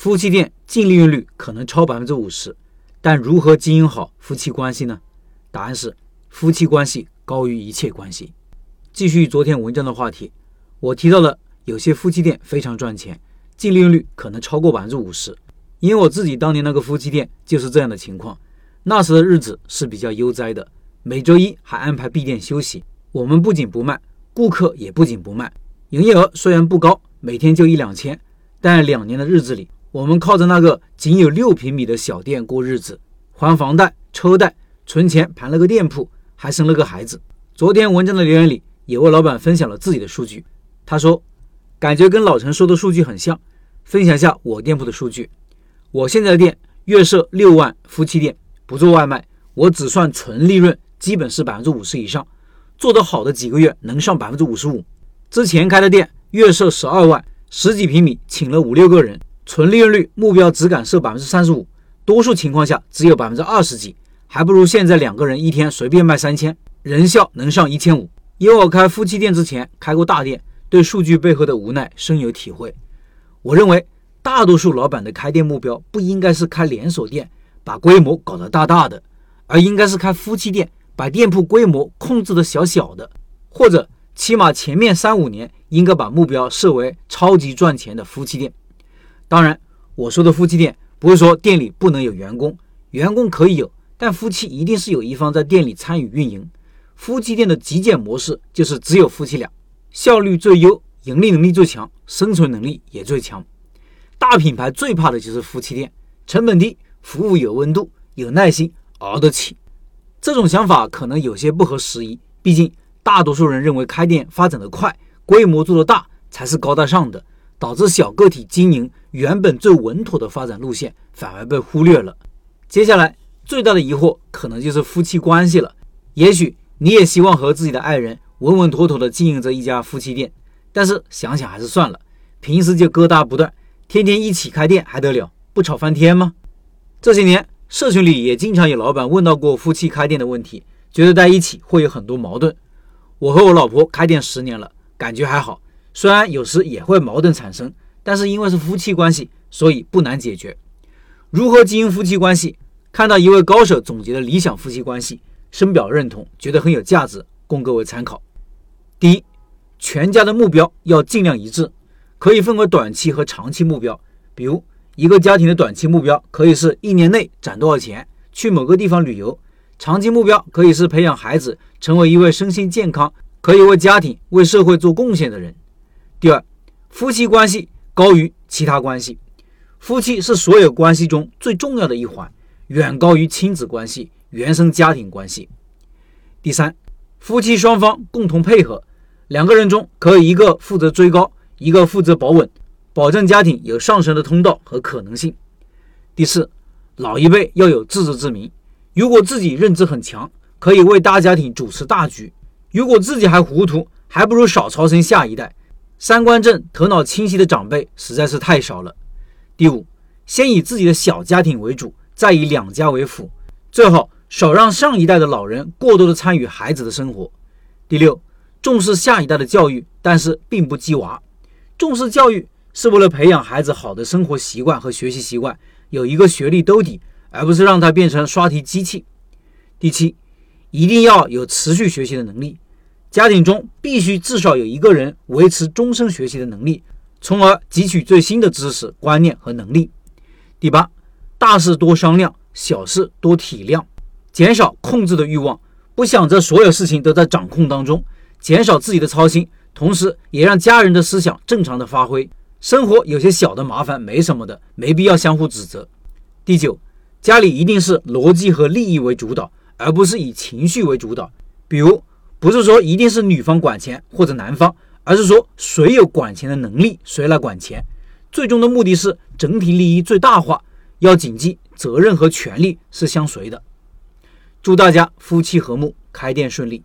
夫妻店净利润率可能超百分之五十，但如何经营好夫妻关系呢？答案是夫妻关系高于一切关系。继续昨天文章的话题，我提到了有些夫妻店非常赚钱，净利润率可能超过百分之五十。因为我自己当年那个夫妻店就是这样的情况，那时的日子是比较悠哉的，每周一还安排闭店休息。我们不仅不卖，顾客也不仅不卖，营业额虽然不高，每天就一两千，但两年的日子里，我们靠着那个仅有六平米的小店过日子，还房贷、车贷、存钱，盘了个店铺，还生了个孩子。昨天文章的留言里，有位老板分享了自己的数据，他说，感觉跟老陈说的数据很像，分享一下我店铺的数据。我现在的店月设六万，夫妻店不做外卖，我只算纯利润，基本是百分之五十以上。做得好的几个月能上百分之五十五。之前开的店月设十二万，十几平米，请了五六个人，纯利润率目标只敢设百分之三十五，多数情况下只有百分之二十几，还不如现在两个人一天随便卖三千，人效能上一千五。因为我开夫妻店之前开过大店，对数据背后的无奈深有体会。我认为。大多数老板的开店目标不应该是开连锁店，把规模搞得大大的，而应该是开夫妻店，把店铺规模控制的小小的，或者起码前面三五年应该把目标设为超级赚钱的夫妻店。当然，我说的夫妻店不是说店里不能有员工，员工可以有，但夫妻一定是有一方在店里参与运营。夫妻店的极简模式就是只有夫妻俩，效率最优，盈利能力最强，生存能力也最强。大品牌最怕的就是夫妻店，成本低，服务有温度，有耐心，熬得起。这种想法可能有些不合时宜，毕竟大多数人认为开店发展的快，规模做得大才是高大上的，导致小个体经营原本最稳妥的发展路线反而被忽略了。接下来最大的疑惑可能就是夫妻关系了。也许你也希望和自己的爱人稳稳妥妥地经营着一家夫妻店，但是想想还是算了，平时就疙瘩不断。天天一起开店还得了，不吵翻天吗？这些年社群里也经常有老板问到过夫妻开店的问题，觉得在一起会有很多矛盾。我和我老婆开店十年了，感觉还好，虽然有时也会矛盾产生，但是因为是夫妻关系，所以不难解决。如何经营夫妻关系？看到一位高手总结的理想夫妻关系，深表认同，觉得很有价值，供各位参考。第一，全家的目标要尽量一致。可以分为短期和长期目标，比如一个家庭的短期目标可以是一年内攒多少钱，去某个地方旅游；长期目标可以是培养孩子成为一位身心健康、可以为家庭、为社会做贡献的人。第二，夫妻关系高于其他关系，夫妻是所有关系中最重要的一环，远高于亲子关系、原生家庭关系。第三，夫妻双方共同配合，两个人中可以一个负责追高。一个负责保稳，保证家庭有上升的通道和可能性。第四，老一辈要有自知之明，如果自己认知很强，可以为大家庭主持大局；如果自己还糊涂，还不如少操心下一代。三观正、头脑清晰的长辈实在是太少了。第五，先以自己的小家庭为主，再以两家为辅，最好少让上一代的老人过多的参与孩子的生活。第六，重视下一代的教育，但是并不激娃。重视教育是为了培养孩子好的生活习惯和学习习惯，有一个学历兜底，而不是让他变成刷题机器。第七，一定要有持续学习的能力，家庭中必须至少有一个人维持终身学习的能力，从而汲取最新的知识、观念和能力。第八，大事多商量，小事多体谅，减少控制的欲望，不想着所有事情都在掌控当中，减少自己的操心。同时，也让家人的思想正常的发挥。生活有些小的麻烦没什么的，没必要相互指责。第九，家里一定是逻辑和利益为主导，而不是以情绪为主导。比如，不是说一定是女方管钱或者男方，而是说谁有管钱的能力，谁来管钱。最终的目的是整体利益最大化。要谨记，责任和权利是相随的。祝大家夫妻和睦，开店顺利。